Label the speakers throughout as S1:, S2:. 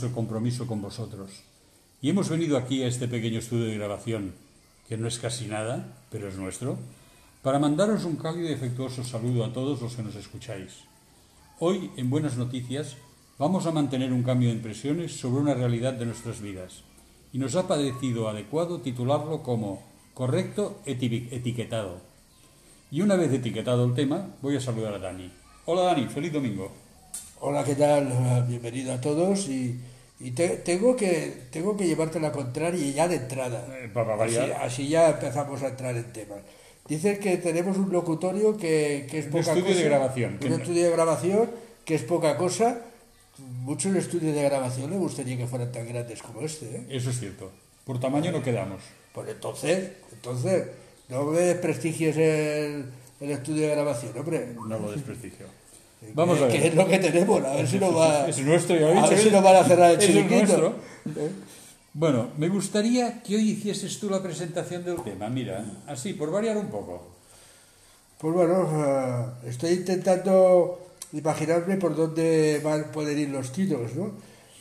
S1: nuestro compromiso con vosotros. Y hemos venido aquí a este pequeño estudio de grabación, que no es casi nada, pero es nuestro, para mandaros un cálido y afectuoso saludo a todos los que nos escucháis. Hoy, en Buenas Noticias, vamos a mantener un cambio de impresiones sobre una realidad de nuestras vidas, y nos ha parecido adecuado titularlo como Correcto etiquetado. Y una vez etiquetado el tema, voy a saludar a Dani. Hola Dani, feliz domingo.
S2: Hola, ¿qué tal? Bienvenido a todos y, tengo, que, tengo que llevarte la contraria ya de entrada.
S1: Eh,
S2: así, ya empezamos a entrar en temas. Dices que tenemos un locutorio que, es poca cosa.
S1: Un estudio de grabación.
S2: Un estudio de grabación que es poca cosa. Muchos estudios de grabación le gustaría que fueran tan grandes como este. ¿eh?
S1: Eso es cierto. Por tamaño no quedamos.
S2: Pues entonces, entonces, no me desprestigies el, el estudio de grabación, hombre.
S1: No lo desprestigio. Vamos a ver.
S2: Que es lo que tenemos, a ver si nos va,
S1: es nuestro,
S2: a ver si nos van a cerrar el
S1: chiringuito. Bueno, me gustaría que hoy hicieses tú la presentación del tema, mira, así, por variar un poco.
S2: Pues bueno, eh, estoy intentando imaginarme por dónde van, pueden ir los tiros, ¿no?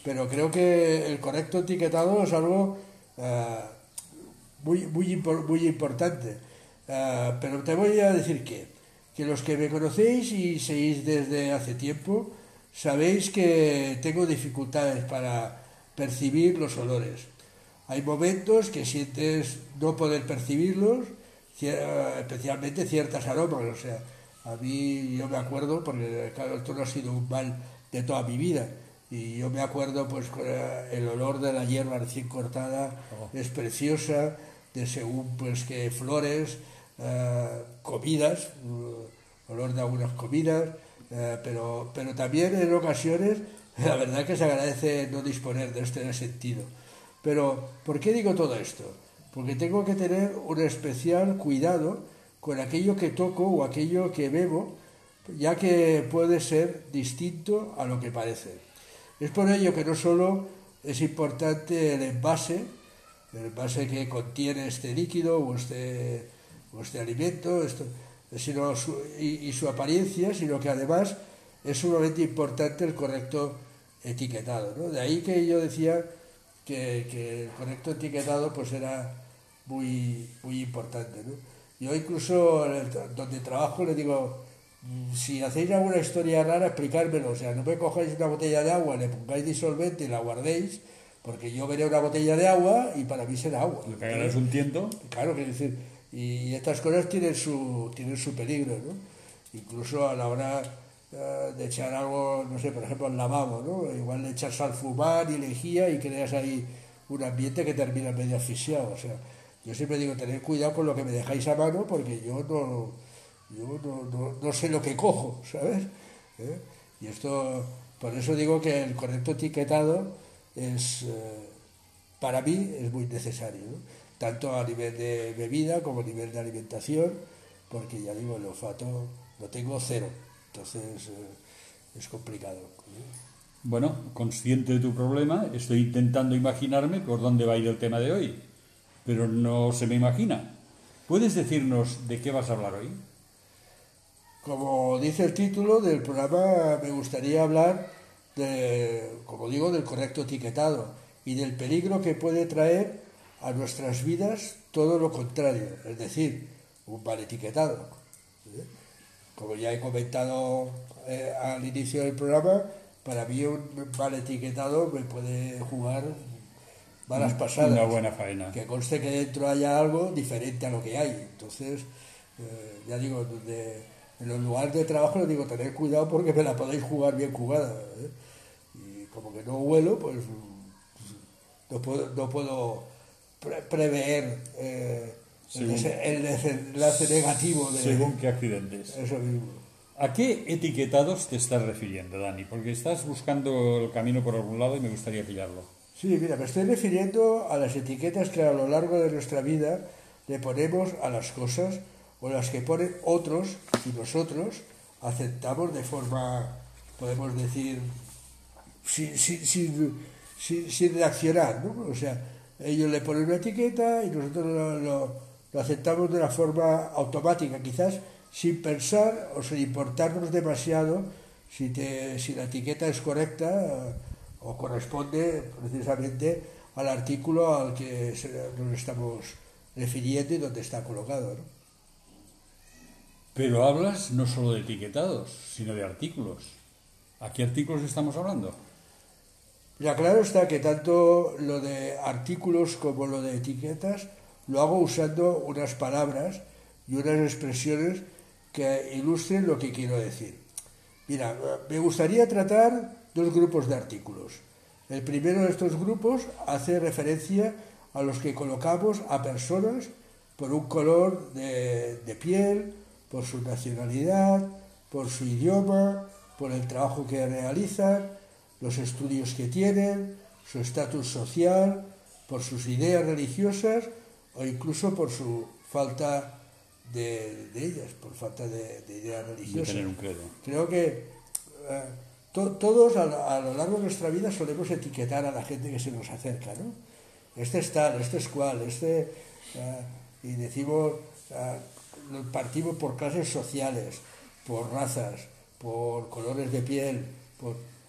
S2: Pero creo que el correcto etiquetado es algo uh, muy, muy, muy importante. Uh, pero te voy a decir que, que los que me conocéis y seguís desde hace tiempo, sabéis que tengo dificultades para percibir los olores. Hay momentos que sientes no poder percibirlos, especialmente ciertas aromas. O sea, a mí yo me acuerdo, porque claro, esto no ha sido un mal de toda mi vida, y yo me acuerdo, pues, el olor de la hierba recién cortada oh. es preciosa, de según, pues, que flores, uh, comidas, uh, olor de algunas comidas, uh, pero, pero también en ocasiones, la verdad que se agradece no disponer de este sentido. Pero, ¿por qué digo todo esto? Porque tengo que tener un especial cuidado con aquello que toco o aquello que bebo, ya que puede ser distinto a lo que parece. Es por ello que no solo es importante el envase, el envase que contiene este líquido o este, este alimento sino y, su apariencia, sino que además es sumamente importante el correcto etiquetado. De ahí que yo decía que, el correcto etiquetado pues era muy, muy importante. Yo incluso donde trabajo le digo, si hacéis alguna historia rara, explicármelo. O sea, no me cojáis una botella de agua, le pongáis disolvente y la guardéis, porque yo veré una botella de agua y para mí será agua.
S1: Lo que es un tiento.
S2: Claro, que decir, y estas cosas tienen su, tienen su peligro, ¿no? Incluso a la hora eh, de echar algo, no sé, por ejemplo, al lavabo, ¿no? Igual le echas al fumar y lejía y creas ahí un ambiente que termina medio asfixiado. O sea, yo siempre digo, tened cuidado con lo que me dejáis a mano porque yo no yo no, sé lo que cojo, ¿sabes? ¿Eh? Y esto, por eso digo que el correcto etiquetado es, eh, para mí, es muy necesario, tanto a nivel de bebida como a nivel de alimentación, porque ya digo, el olfato lo tengo cero, entonces eh, es complicado.
S1: Bueno, consciente de tu problema, estoy intentando imaginarme por dónde va a ir el tema de hoy, pero no se me imagina. ¿Puedes decirnos de qué vas a hablar hoy?
S2: Como dice el título del programa, me gustaría hablar, de, como digo, del correcto etiquetado y del peligro que puede traer a nuestras vidas todo lo contrario, es decir, un mal etiquetado. ¿Eh? Como ya he comentado eh, al inicio del programa, para mí un mal etiquetado me puede jugar malas pasadas.
S1: Una buena faena.
S2: Que conste que dentro haya algo diferente a lo que hay. Entonces, eh, ya digo, donde en los lugares de trabajo les digo, tened cuidado porque me la podéis jugar bien jugada. ¿eh? Y como que no huelo, pues no puedo, no puedo prever eh, el, desenlace negativo. De,
S1: según qué accidentes.
S2: Eso mismo.
S1: ¿A qué etiquetados te estás refiriendo, Dani? Porque estás buscando el camino por algún lado y me gustaría pillarlo.
S2: Sí, mira, me estoy refiriendo a las etiquetas que a lo largo de nuestra vida le ponemos a las cosas o las que ponen otros y nosotros aceptamos de forma, podemos decir, sin, sin, reaccionar, ¿no? O sea, ellos le ponen una etiqueta y nosotros lo, aceptamos de una forma automática, quizás sin pensar o sin importarnos demasiado si, te, si la etiqueta es correcta eh, o corresponde precisamente al artículo al que nos estamos refiriendo y donde está colocado. ¿no?
S1: Pero hablas no solo de etiquetados, sino de artículos. ¿A qué artículos estamos hablando?
S2: Ya claro está que tanto lo de artículos como lo de etiquetas lo hago usando unas palabras y unas expresiones que ilustren lo que quiero decir. Mira, me gustaría tratar dos grupos de artículos. El primero de estos grupos hace referencia a los que colocamos a personas por un color de, de piel, por su nacionalidad, por su idioma, por el trabajo que realizan, los estudios que tienen, su estatus social, por sus ideas religiosas o incluso por su falta de, ellas, por falta de, ideas religiosas.
S1: tener un credo.
S2: Creo que eh, todos a, lo largo de nuestra vida solemos etiquetar a la gente que se nos acerca, ¿no? Este es tal, este es cual, este... Eh, y decimos, eh, partimos por clases sociales, por razas, por colores de piel,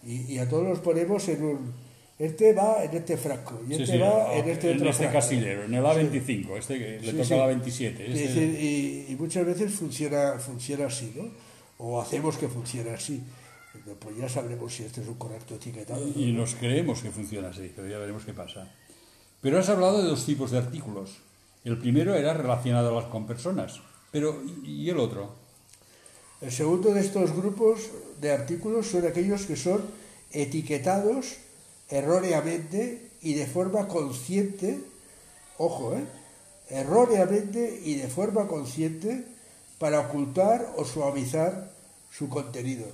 S2: y, a todos los ponemos en un... Este va en este frasco y este va en este
S1: en este casillero, en el A25, este que le toca el A27. Este...
S2: Y, muchas veces funciona, funciona así, ¿no? O hacemos que funcione así. Pues ya sabremos si este es un correcto etiquetado.
S1: Y nos creemos que funciona así, pero ya veremos qué pasa. Pero has hablado de dos tipos de artículos. El primero era relacionado con personas, pero ¿y el otro?
S2: El segundo de estos grupos de artículos son aquellos que son etiquetados erróneamente y de forma consciente, ojo, ¿eh? erróneamente y de forma consciente para ocultar o suavizar su contenido.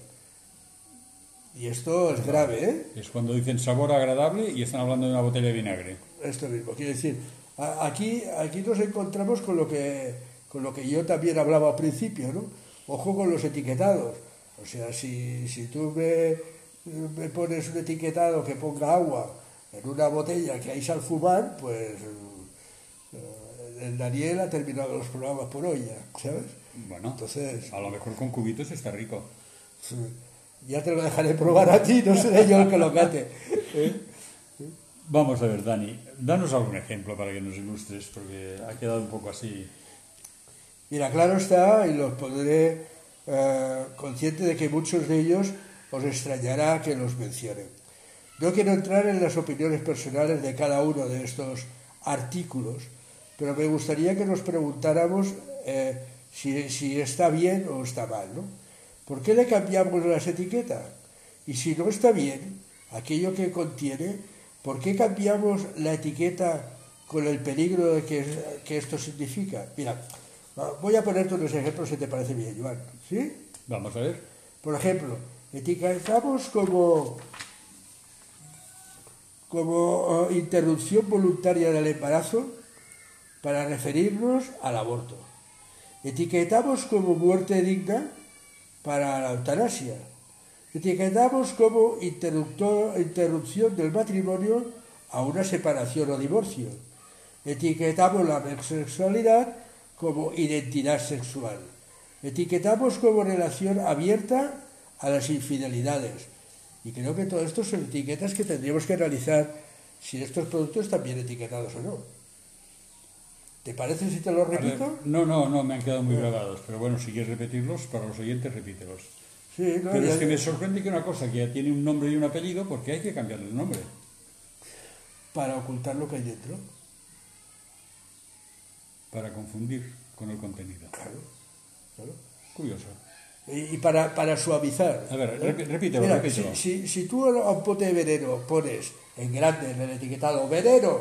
S2: Y esto es grave, ¿eh?
S1: Es cuando dicen sabor agradable y están hablando de una botella de vinagre.
S2: Esto mismo, quiere decir, aquí, aquí nos encontramos con lo que con lo que yo también hablaba al principio, ¿no? Ojo con los etiquetados. O sea, si, si tú me, me pones un etiquetado que ponga agua en una botella que hay sal fumar, pues eh, el Daniel ha terminado los programas por hoy ya, ¿sabes?
S1: Bueno, entonces a lo mejor con cubitos está rico.
S2: Ya te lo dejaré probar a ti, no seré yo el que lo cate. ¿eh?
S1: Vamos a ver, Dani, danos algún ejemplo para que nos ilustres, porque ha quedado un poco así.
S2: Mira, claro está, y los pondré eh, consciente de que muchos de ellos os extrañará que los mencione. No quiero entrar en las opiniones personales de cada uno de estos artículos, pero me gustaría que nos preguntáramos eh, si, está bien o está mal. ¿no? ¿Por qué le cambiamos las etiquetas? Y si no está bien, aquello que contiene, ¿por qué cambiamos la etiqueta con el peligro que, que esto significa? Mira, Voy a ponerte unos ejemplos si te parece bien, Joan. ¿Sí?
S1: Vamos a ver.
S2: Por ejemplo, etiquetamos como, como eh, interrupción voluntaria del embarazo para referirnos al aborto. Etiquetamos como muerte digna para la eutanasia. Etiquetamos como interrupción del matrimonio a una separación o divorcio. Etiquetamos la homosexualidad como identidad sexual. Etiquetamos como relación abierta a las infidelidades. Y creo que todo esto son etiquetas que tendríamos que realizar si estos productos están bien etiquetados o no. ¿Te parece si te lo repito?
S1: no, no, no, me han quedado muy grabados. Pero bueno, si quieres repetirlos, para los oyentes, repítelos.
S2: Sí,
S1: pero es que me sorprende que una cosa que ya tiene un nombre y un apellido, porque hay que cambiarle el nombre.
S2: Para ocultar lo que hay dentro
S1: para confundir con el contenido.
S2: Claro, claro.
S1: Curioso.
S2: Y, para, para, suavizar.
S1: A ver, ¿eh? repítelo, Mira,
S2: Si, si, tú a un pote de veneno pones en grande en el etiquetado veneno.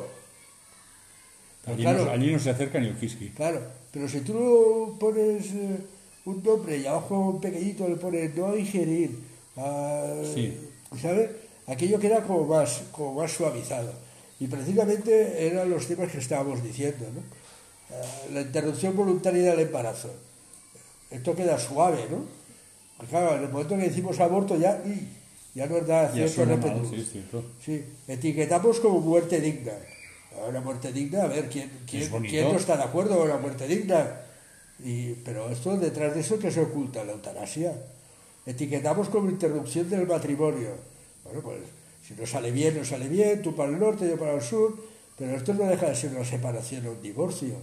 S1: Allí, claro, no, allí no se acerca ni el whisky.
S2: Claro, pero si tú pones eh, un nombre y abajo un pequeñito le pones no ingerir, uh, sí. ¿sabes? Aquello queda como más, como más suavizado. Y precisamente eran los temas que estábamos diciendo, ¿no? Eh, la interrupción voluntaria del embarazo. Esto queda suave, ¿no? Porque claro, en el momento que decimos aborto ya, ya nos da cierto
S1: repetido.
S2: sí, etiquetamos como muerte digna. Una muerte digna, a ver, ¿quién, quién, ¿quién no está de acuerdo con la muerte digna? Y, pero esto detrás de eso que se oculta la eutanasia. etiquetamos como interrupción del matrimonio. Bueno, pues si no sale bien, no sale bien, tú para el norte, yo para el sur, pero esto no deja de ser una separación o un divorcio.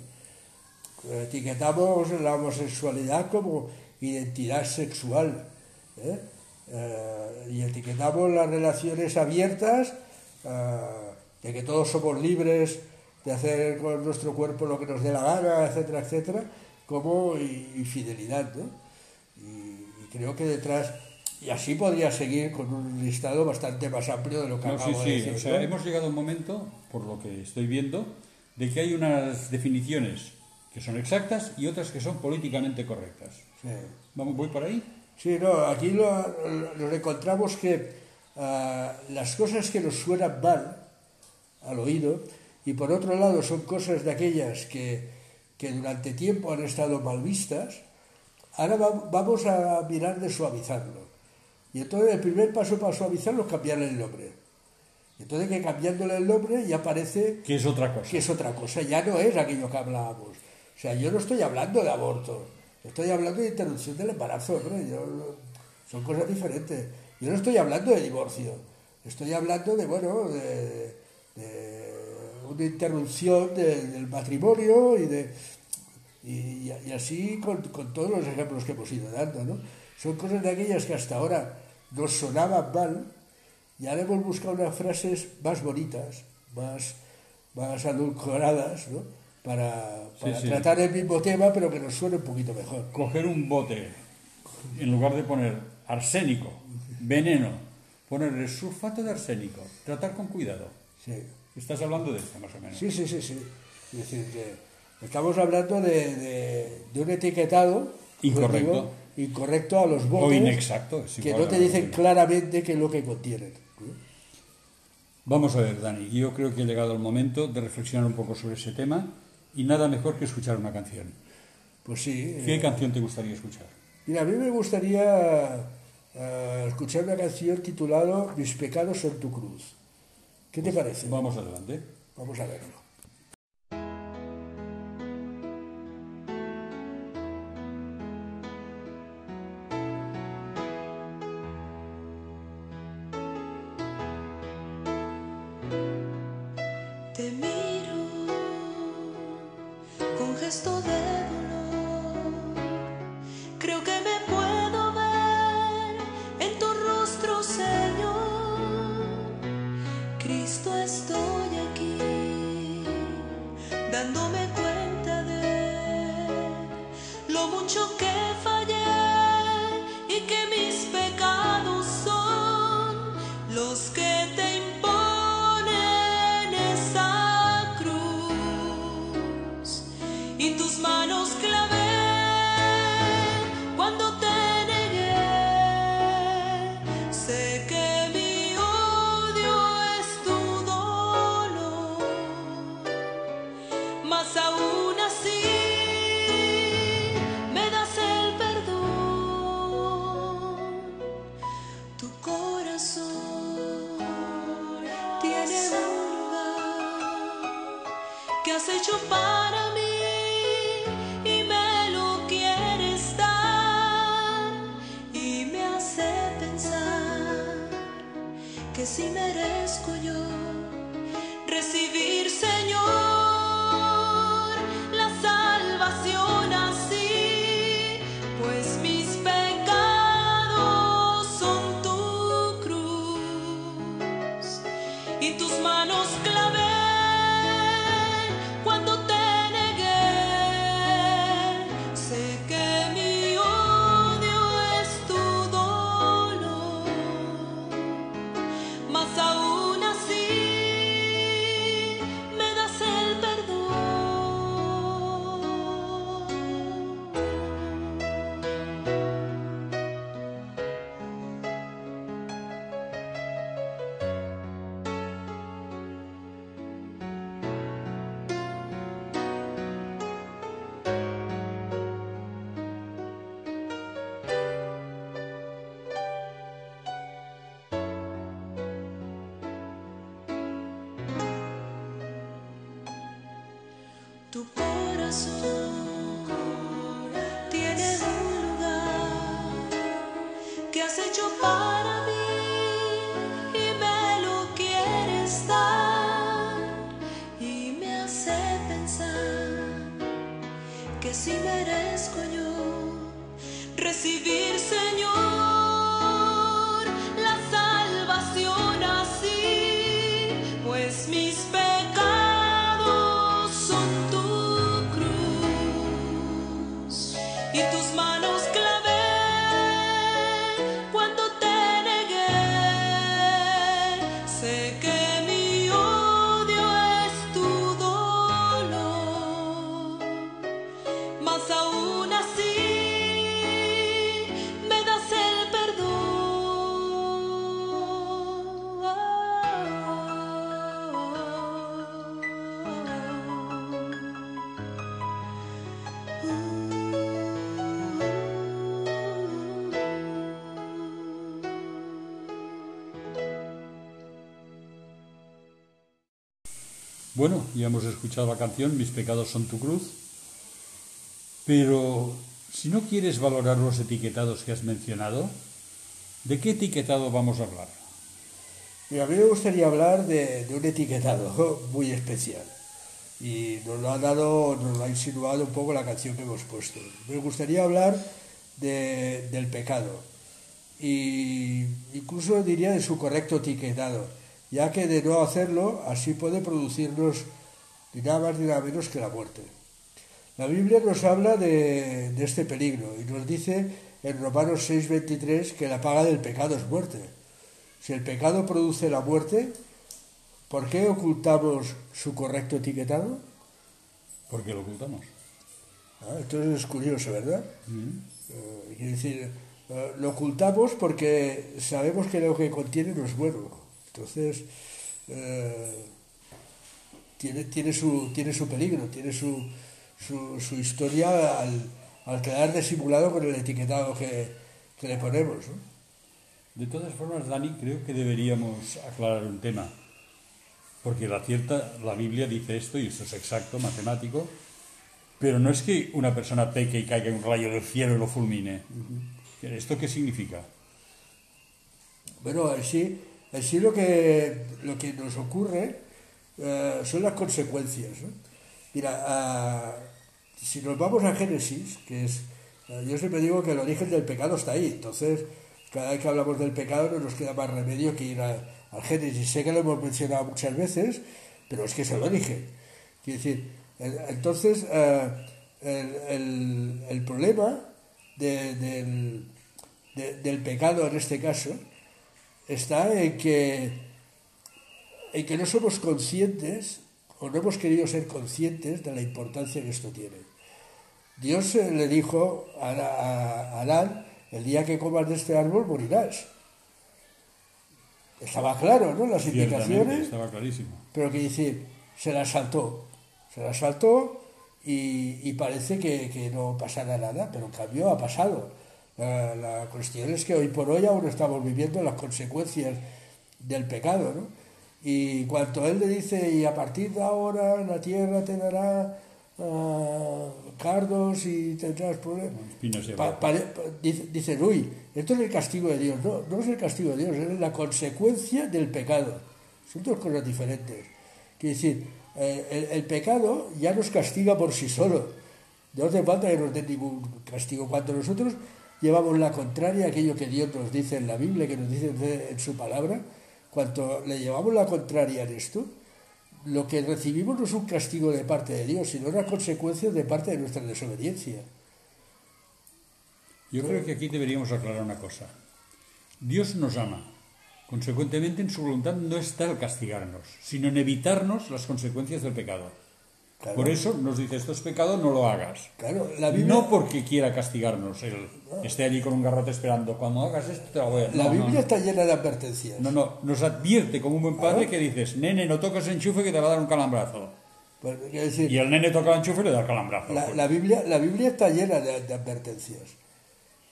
S2: Etiquetamos la homosexualidad como identidad sexual ¿eh? Eh, y etiquetamos las relaciones abiertas eh, de que todos somos libres de hacer con nuestro cuerpo lo que nos dé la gana, etcétera, etcétera, como infidelidad. ¿no? Y, creo que detrás, y así podría seguir con un listado bastante más amplio de lo que
S1: no, sí, sí. O sea, hemos llegado a un momento, por lo que estoy viendo, de que hay unas definiciones que son exactas y otras que son políticamente correctas. ¿Vamos, ¿Voy por ahí?
S2: Sí, no, aquí lo, encontramos que ah, las cosas que nos suenan mal al oído y por otro lado son cosas de aquellas que, que durante tiempo han estado mal vistas, ahora vamos a mirar de suavizarlo. Y entonces el primer paso para suavizarlo es cambiarle el nombre. Entonces que cambiándole el nombre ya parece...
S1: Que es otra cosa.
S2: Que es otra cosa, ya no es aquello que hablábamos. O sea, yo no estoy hablando de aborto, estoy hablando de interrupción del embarazo, hombre. son cosas diferentes. Yo no estoy hablando de divorcio, estoy hablando de, bueno, de una interrupción del matrimonio y de y, así con, todos los ejemplos que hemos ido dando, ¿no? Son cosas de aquellas que hasta ahora nos sonaban mal y ahora hemos buscado unas frases más bonitas, más, más adulcoradas, ¿no? Para, tratar el mismo tema, pero que nos suene un poquito mejor.
S1: Coger un bote, en lugar de poner arsénico, veneno, ponerle sulfato de arsénico, tratar con cuidado.
S2: Sí.
S1: Estás hablando de esto, más o menos.
S2: Sí, sí, sí, sí. Es decir, que estamos hablando de, de, un etiquetado
S1: incorrecto.
S2: incorrecto a los votos.
S1: O inexacto.
S2: Que no te dicen claramente qué es lo que contienen.
S1: Vamos a ver, Dani. Yo creo que ha llegado el momento de reflexionar un poco sobre ese tema y nada mejor que escuchar una canción.
S2: Pues sí.
S1: ¿Qué eh, canción te gustaría escuchar?
S2: Mira, a mí me gustaría eh, escuchar una canción titulada Mis pecados son tu cruz. ¿Qué te parece?
S1: Vamos adelante.
S2: Vamos a verlo.
S3: Cristo estoy aquí, dándome cuenta. merezco yo recibir, Señor. Tu corazón, tiene un lugar que has hecho para mí y me lo quieres dar y me hace pensar que si me
S1: Bueno, ya hemos escuchado la canción Mis pecados son tu cruz, pero si no quieres valorar los etiquetados que has mencionado, ¿de qué etiquetado vamos a hablar?
S2: a mí me gustaría hablar de, un etiquetado muy especial y nos lo ha dado, nos lo ha insinuado un poco la canción que hemos puesto. Me gustaría hablar del pecado y incluso diría de su correcto etiquetado, ya que de no hacerlo así puede producirnos ni nada más ni nada menos que la muerte. La Biblia nos habla de, de este peligro y nos dice en Romanos 6:23 que la paga del pecado es muerte. Si el pecado produce la muerte, ¿por qué ocultamos su correcto etiquetado?
S1: ¿Por qué lo ocultamos?
S2: Ah, entonces es curioso, ¿verdad? Eh, quiere decir, eh, lo ocultamos porque sabemos que lo que contiene no es bueno. Entonces, eh, tiene, tiene, su, tiene su peligro, tiene su, su, historia al, al, quedar disimulado con el etiquetado que, que le ponemos. ¿no?
S1: De todas formas, Dani, creo que deberíamos aclarar un tema, porque la cierta, la Biblia dice esto y esto es exacto, matemático, pero no es que una persona peque y caiga un rayo del cielo y lo fulmine. ¿Esto qué significa?
S2: Bueno, así, así lo que lo que nos ocurre eh, son las consecuencias. Mira, ah, si nos vamos a Génesis, que es, eh, yo siempre digo que el origen del pecado está ahí, entonces cada vez que hablamos del pecado no nos queda más remedio que ir al Génesis. Sé que lo hemos mencionado muchas veces, pero es que es el origen. Quiere decir, entonces eh, el, problema del, del pecado en este caso está en que, en que no somos conscientes o no hemos querido ser conscientes de la importancia que esto tiene. Dios le dijo a, a, a Adán, el día que comas de este árbol morirás. Estaba claro, ¿no? Las indicaciones.
S1: Estaba clarísimo.
S2: Pero que decir, se la saltó. Se la saltó y, parece que, no pasará nada, pero en cambio ha pasado. La, cuestión es que hoy por hoy aún estamos viviendo las consecuencias del pecado, ¿no? Y cuando él le dice, y a partir de ahora la tierra te dará cardos y tendrás problemas. dicen, uy, esto es el castigo de Dios. No, no es el castigo de Dios, es la consecuencia del pecado. Son dos cosas diferentes. Quiere decir, eh, el, pecado ya nos castiga por sí solo. No hace falta que nos den ningún castigo. Cuando nosotros llevamos la contraria a aquello que Dios nos dice en la Biblia, que nos dice en su palabra, cuando le llevamos la contraria en esto, lo que recibimos no es un castigo de parte de Dios, sino una consecuencia de parte de nuestra desobediencia.
S1: Yo creo que aquí deberíamos aclarar una cosa. Dios nos ama. Consecuentemente, en su voluntad no está el castigarnos, sino en evitarnos las consecuencias del pecado. Por eso nos dice, esto es pecado, no lo hagas.
S2: Claro,
S1: la Biblia... No porque quiera castigarnos, él esté allí con un garrote esperando, cuando hagas esto te voy a...
S2: La Biblia está llena de advertencias.
S1: No, no, nos advierte como un buen padre que dices, nene, no toques enchufe que te va a dar un calambrazo.
S2: Pues, decir,
S1: y el nene toca el enchufe y le da el calambrazo.
S2: La, Biblia, la Biblia está llena de, advertencias,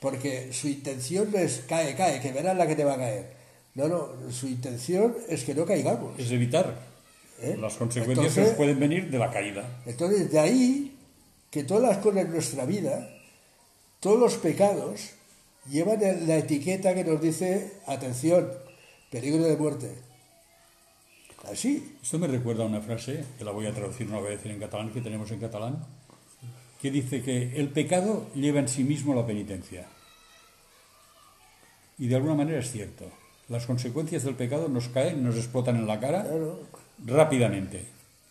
S2: porque su intención es, cae, cae, que verás la que te va a caer. No, no, su intención es que no caigamos.
S1: Es evitar ¿Eh? Las consecuencias pueden venir de la caída.
S2: Entonces, de ahí que todas las cosas en nuestra vida, todos los pecados, llevan la etiqueta que nos dice, atención, peligro de muerte. Así.
S1: Esto me recuerda a una frase, que la voy a traducir, no la voy a decir en catalán, que tenemos en catalán, que dice que el pecado lleva en sí mismo la penitencia. Y de alguna manera es cierto. Las consecuencias del pecado nos caen, nos explotan en la cara rápidamente.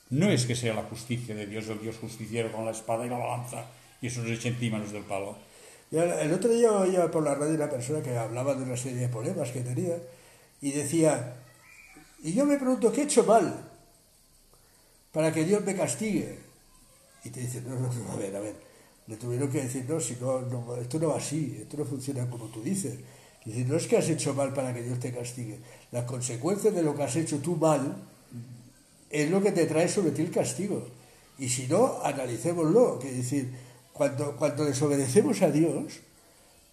S1: No es que sea la justicia de Dios, el Dios justiciero con la espada y la balanza, y eso nos eche encima los del palo.
S2: el otro día oía por la radio una persona que hablaba de una serie de problemas que tenía y decía, y yo me pregunto, ¿qué he hecho mal para que Dios me castigue? Y te dice, no, no, no, a ver, a ver, le tuvieron que decir, no, si no, no, esto no va así, esto no funciona como tú dices. Dice, no es que has hecho mal para que Dios te castigue, las consecuencias de lo que has hecho tú mal es lo que te trae sobre ti el castigo. Y si no, analicémoslo. Que decir, cuando, cuando desobedecemos a Dios,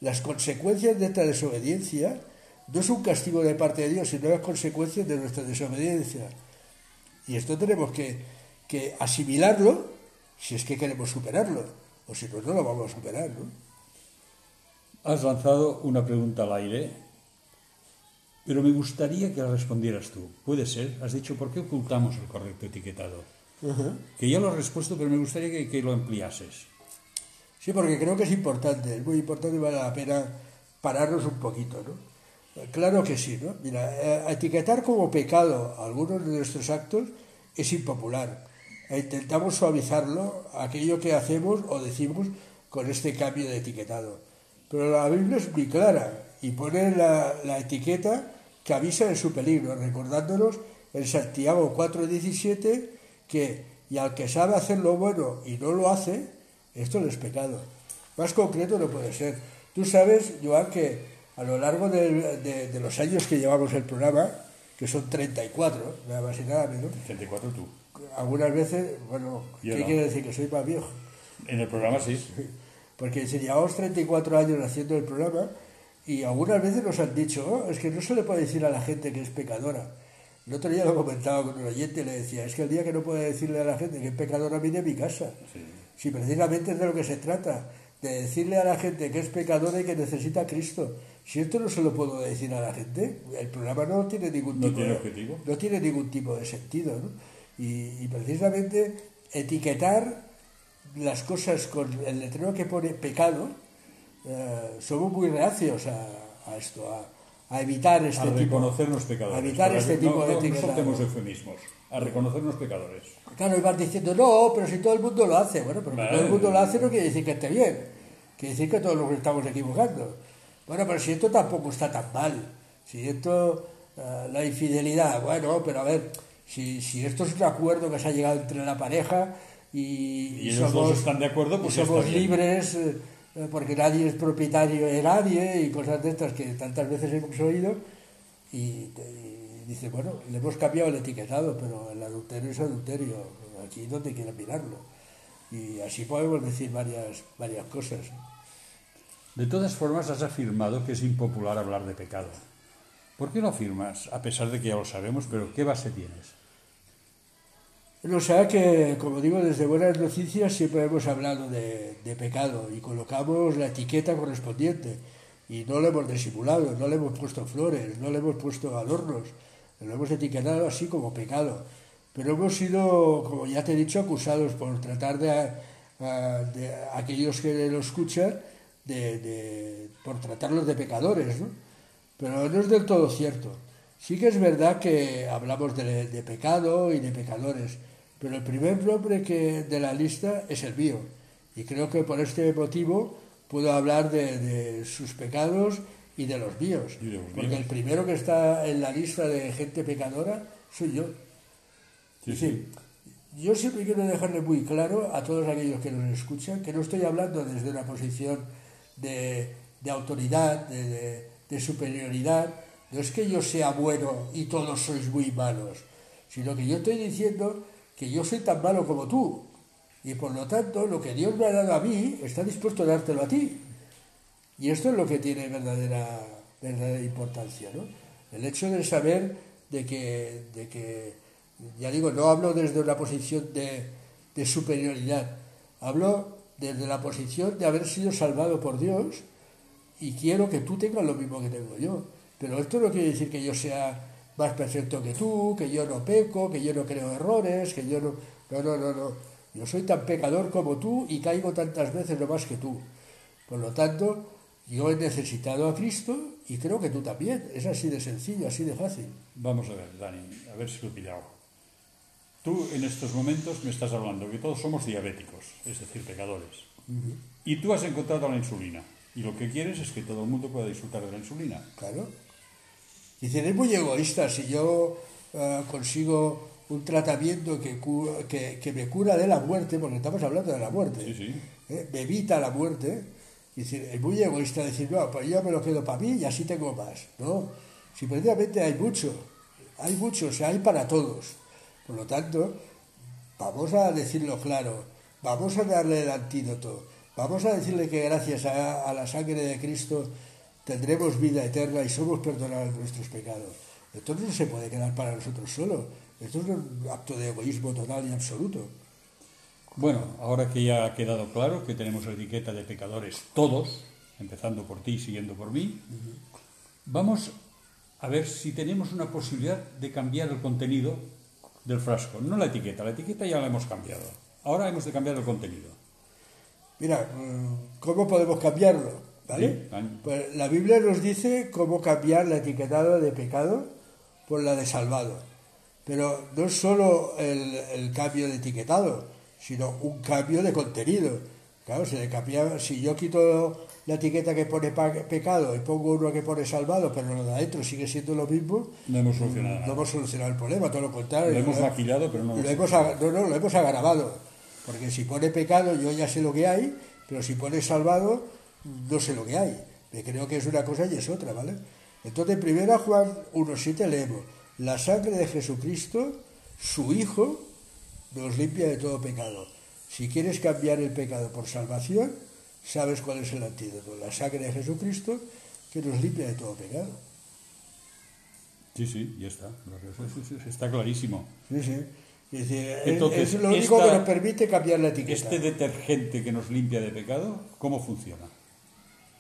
S2: las consecuencias de esta desobediencia no es un castigo de parte de Dios, sino las consecuencias de nuestra desobediencia. Y esto tenemos que, que asimilarlo si es que queremos superarlo, o si no, no lo vamos a superar. ¿no?
S1: Has lanzado una pregunta al aire, pero me gustaría que la respondieras tú. Puede ser, has dicho, ¿por qué ocultamos el correcto etiquetado? Que ya lo has respuesto, pero me gustaría que, que lo ampliases.
S2: Sí, porque creo que es importante, es muy importante y vale la pena pararnos un poquito, ¿no? Claro que sí, ¿no? Mira, eh, etiquetar como pecado algunos de nuestros actos es impopular. E intentamos suavizarlo, aquello que hacemos o decimos con este cambio de etiquetado. Pero la Biblia es muy clara y pone la, la etiqueta que avisa de su peligro, recordándonos en Santiago 4:17 que y al que sabe hacer lo bueno y no lo hace, esto no es pecado. Más concreto no puede ser. Tú sabes, Joan, que a lo largo de, de, los años que llevamos el programa, que son 34, nada más y nada menos.
S1: 34 tú.
S2: Algunas veces, bueno, ¿qué quiere decir? Que soy más viejo.
S1: En el programa sí.
S2: Porque si llevamos 34 años haciendo el programa y algunas veces nos han dicho, oh, es que no se le puede decir a la gente que es pecadora. El otro día lo comentaba con un oyente y le decía, es que el día que no puede decirle a la gente que es pecadora viene a mi casa. Sí. Si precisamente es de lo que se trata, de decirle a la gente que es pecadora y que necesita a Cristo. Si esto no se lo puedo decir a la gente, el programa no tiene ningún tipo,
S1: tiene
S2: de, no tiene ningún tipo de sentido. ¿no? Y, precisamente etiquetar las cosas con el letrero que pone pecado, eh, somos muy reacios a, esto, a, evitar este
S1: a
S2: tipo,
S1: reconocernos pecadores.
S2: A evitar este tipo de etiquetado.
S1: No eufemismos a reconocernos pecadores.
S2: Claro, y vas diciendo, no, pero si todo el mundo lo hace. Bueno, pero si todo el mundo lo hace no quiere decir que esté bien. Quiere decir que todos nos estamos equivocando. Bueno, pero si esto tampoco está tan mal. Si esto, uh, la infidelidad, bueno, pero a ver, si, si esto es un acuerdo que se ha llegado entre la pareja y,
S1: y ellos somos, están de acuerdo, pues
S2: somos libres eh, porque nadie es propietario de nadie y cosas de estas que tantas veces hemos oído y, dice, bueno, le hemos cambiado el etiquetado, pero el adulterio es adulterio, aquí donde quiera mirarlo. Y así podemos decir varias, varias cosas.
S1: De todas formas, has afirmado que es impopular hablar de pecado. ¿Por qué lo afirmas? A pesar de que ya lo sabemos, pero ¿qué base tienes?
S2: O sea que, como digo, desde Buenas Noticias siempre hemos hablado de, pecado y colocamos la etiqueta correspondiente y no lo hemos disimulado, no le hemos puesto flores, no le hemos puesto adornos, lo hemos etiquetado así como pecado. Pero hemos sido, como ya te he dicho, acusados por tratar de, de aquellos que lo escuchan, de, por tratarlos de pecadores, ¿no? Pero no es del todo cierto. Sí que es verdad que hablamos de pecado y de pecadores, pero el primer nombre que, de la lista es el mío. Y creo que por este motivo puedo hablar de, de sus pecados y de los míos. porque el primero que está en la lista de gente pecadora soy yo.
S1: Sí,
S2: Yo siempre quiero dejarle muy claro a todos aquellos que nos escuchan que no estoy hablando desde una posición de, de autoridad, de, de, superioridad. No es que yo sea bueno y todos sois muy malos, sino que yo estoy diciendo que yo soy tan malo como tú. Y por lo tanto, lo que Dios me ha dado a mí está dispuesto a dártelo a ti. Y esto es lo que tiene verdadera, verdadera importancia, ¿no? El hecho de saber de que, de que, ya digo, no hablo desde una posición de, de superioridad, hablo desde la posición de haber sido salvado por Dios y quiero que tú tengas lo mismo que tengo yo. Pero esto no quiere decir que yo sea más perfecto que tú, que yo no peco, que yo no creo errores, que yo no... No, no, no, no. Yo soy tan pecador como tú y caigo tantas veces lo más que tú. Por lo tanto, yo he necesitado a Cristo y creo que tú también. Es así de sencillo, así de fácil.
S1: Vamos a ver, Dani, a ver si lo he pillado. Tú en estos momentos me estás hablando que todos somos diabéticos, es decir, pecadores. Y tú has encontrado la insulina. Y lo que quieres es que todo el mundo pueda disfrutar de la insulina.
S2: Claro. Dicen, es muy egoísta si yo uh, consigo un tratamiento que, que, que, me cura de la muerte, porque estamos hablando de la muerte,
S1: sí, sí.
S2: ¿eh? me evita la muerte, decir, es muy egoísta decir, no, pues yo me lo quedo para mí y así tengo más. No, si precisamente hay mucho, hay mucho, o sea, hay para todos. Por lo tanto, vamos a decirlo claro, vamos a darle el antídoto, vamos a decirle que gracias a, a la sangre de Cristo tendremos vida eterna y somos perdonados nuestros pecados. Entonces no se puede quedar para nosotros solo. Esto es un acto de egoísmo total y absoluto.
S1: Bueno, ahora que ya ha quedado claro que tenemos la etiqueta de pecadores todos, empezando por ti y siguiendo por mí, vamos a ver si tenemos una posibilidad de cambiar el contenido del frasco, no la etiqueta, la etiqueta ya la hemos cambiado. Ahora hemos de cambiar el contenido.
S2: Mira, mm, ¿cómo podemos cambiarlo? ¿Vale? Pues la Biblia nos dice cómo cambiar la etiquetada de pecado por la de salvado. Pero no es solo el, cambio de etiquetado, sino un cambio de contenido. Claro, si, le cambia, si yo quito la etiqueta que pone pecado y pongo uno que pone salvado, pero lo de adentro sigue siendo lo mismo,
S1: no hemos solucionado,
S2: no hemos solucionado el problema, todo lo contrario.
S1: Lo hemos maquillado, pero no
S2: lo, hemos, no, no, lo hemos agravado. Porque si pone pecado, yo ya sé lo que hay, pero si pone salvado, no sé lo que hay. Me creo que es una cosa y es otra, ¿vale? Entonces, primero Juan 1.7 leemos, la sangre de Jesucristo, su Hijo, nos limpia de todo pecado. Si quieres cambiar el pecado por salvación, sabes cuál es el antídoto. La sangre de Jesucristo que nos limpia de todo pecado.
S1: Sí, sí, ya está. Está clarísimo.
S2: Sí, sí. Es, es lo único que nos permite cambiar la etiqueta.
S1: ¿Este detergente que nos limpia de pecado, cómo funciona?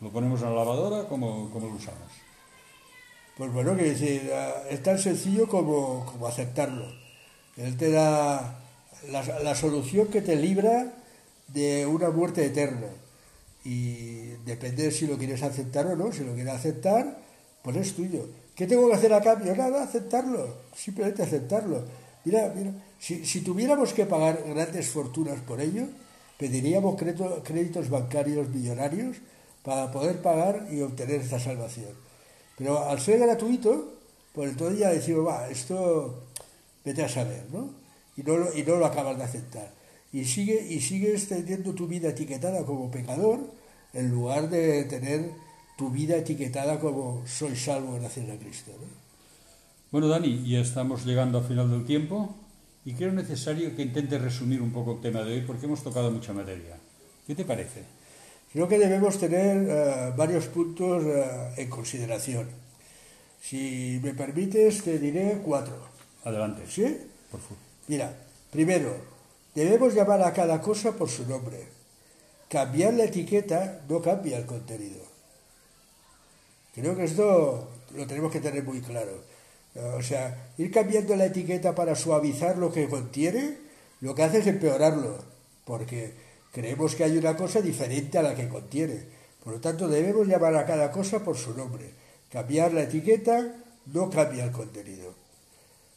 S1: ¿Lo ponemos en la lavadora? ¿Cómo, cómo lo usamos?
S2: Pues bueno, que ah, es tan sencillo como, como aceptarlo. Él te da la, la, solución que te libra de una muerte eterna. Y depende de si lo quieres aceptar o no. Si lo quieres aceptar, pues es tuyo. ¿Qué tengo que hacer a cambio? Nada, aceptarlo. Simplemente aceptarlo. Mira, mira, si, tuviéramos que pagar grandes fortunas por ello, pediríamos créditos bancarios millonarios para poder pagar y obtener esta salvación. Pero al ser gratuito, pues entonces ya decimos, va, esto vete a saber, ¿no? Y no lo, y no lo acabas de aceptar. Y, sigue, y sigues teniendo tu vida etiquetada como pecador en lugar de tener tu vida etiquetada como soy salvo gracias a Cristo.
S1: Bueno, Dani, ya estamos llegando al final del tiempo. Y creo necesario que intentes resumir un poco el tema de hoy porque hemos tocado mucha materia. ¿Qué te parece?
S2: Creo que debemos tener eh, varios puntos eh, en consideración. Si me permites, te diré cuatro.
S1: Adelante.
S2: ¿Sí?
S1: Por favor.
S2: Mira, primero, debemos llamar a cada cosa por su nombre. Cambiar la etiqueta no cambia el contenido. Creo que esto lo tenemos que tener muy claro. O sea, ir cambiando la etiqueta para suavizar lo que contiene, lo que hace es empeorarlo, porque creemos que hay una cosa diferente a la que contiene. Por lo tanto, debemos llamar a cada cosa por su nombre. Cambiar la etiqueta no cambia el contenido.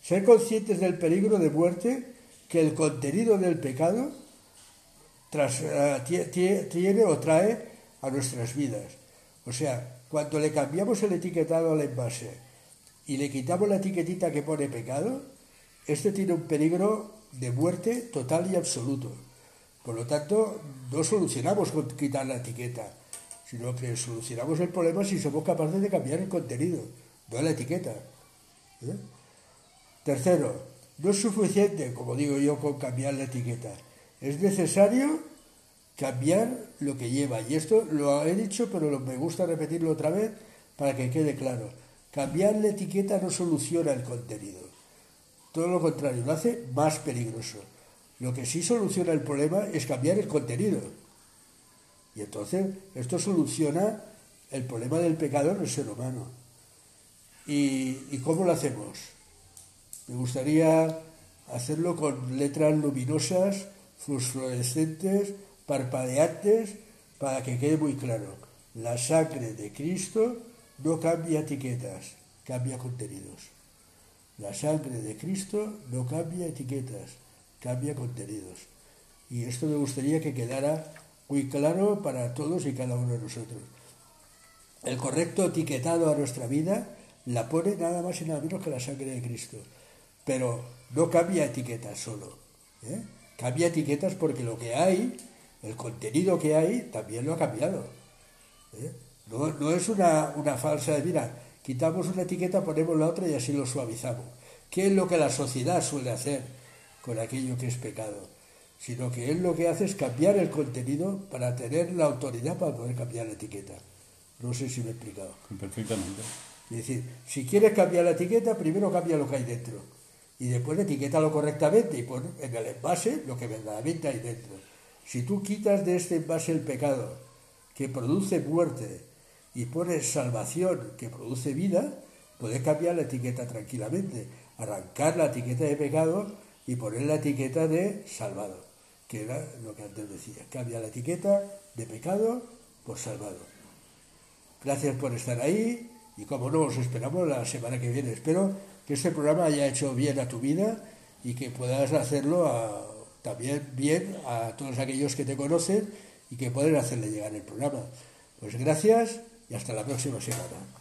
S2: Ser conscientes del peligro de muerte que el contenido del pecado eh, tiene o trae a nuestras vidas. O sea, cuando le cambiamos el etiquetado al envase, y le quitamos la etiquetita que pone pecado, este tiene un peligro de muerte total y absoluto. Por lo tanto, no solucionamos con quitar la etiqueta, sino que solucionamos el problema si somos capaces de cambiar el contenido, no la etiqueta. ¿eh? Tercero, no es suficiente, como digo yo, con cambiar la etiqueta. Es necesario cambiar lo que lleva. Y esto lo he dicho, pero me gusta repetirlo otra vez para que quede claro. Cambiar la etiqueta no soluciona el contenido. Todo lo contrario, lo hace más peligroso. Lo que sí soluciona el problema es cambiar el contenido. Y entonces esto soluciona el problema del pecado en el ser humano. ¿Y, cómo lo hacemos? Me gustaría hacerlo con letras luminosas, fosforescentes, parpadeantes, para que quede muy claro. La sangre de Cristo no cambia etiquetas, cambia contenidos. La sangre de Cristo no cambia etiquetas, cambia contenidos. Y esto me gustaría que quedara muy claro para todos y cada uno de nosotros. El correcto etiquetado a nuestra vida la pone nada más y nada menos que la sangre de Cristo. Pero no cambia etiquetas solo. ¿eh? Cambia etiquetas porque lo que hay, el contenido que hay, también lo ha cambiado. ¿eh? No, es una, una falsa de, mira, quitamos una etiqueta, ponemos la otra y así lo suavizamos. ¿Qué es lo que la sociedad suele hacer con aquello que es pecado? Sino que él lo que hace es cambiar el contenido para tener la autoridad para poder cambiar la etiqueta. No sé si me he explicado.
S1: Perfectamente.
S2: Es decir, si quieres cambiar la etiqueta, primero cambia lo que hay dentro. Y después etiquétalo correctamente y pon en el envase lo que verdaderamente hay dentro. Si tú quitas de este envase el pecado, que produce muerte, y pones salvación, que produce vida, puedes cambiar la etiqueta tranquilamente. Arrancar la etiqueta de pecado y poner la etiqueta de salvado, que era lo que antes decía. Cambia la etiqueta de pecado por salvado. Gracias por estar ahí y como no, os esperamos la semana que viene. Espero que este programa haya hecho bien a tu vida y que puedas hacerlo también bien a todos aquellos que te conocen y que pueden hacerle llegar el programa. Pues gracias y hasta la próxima semana.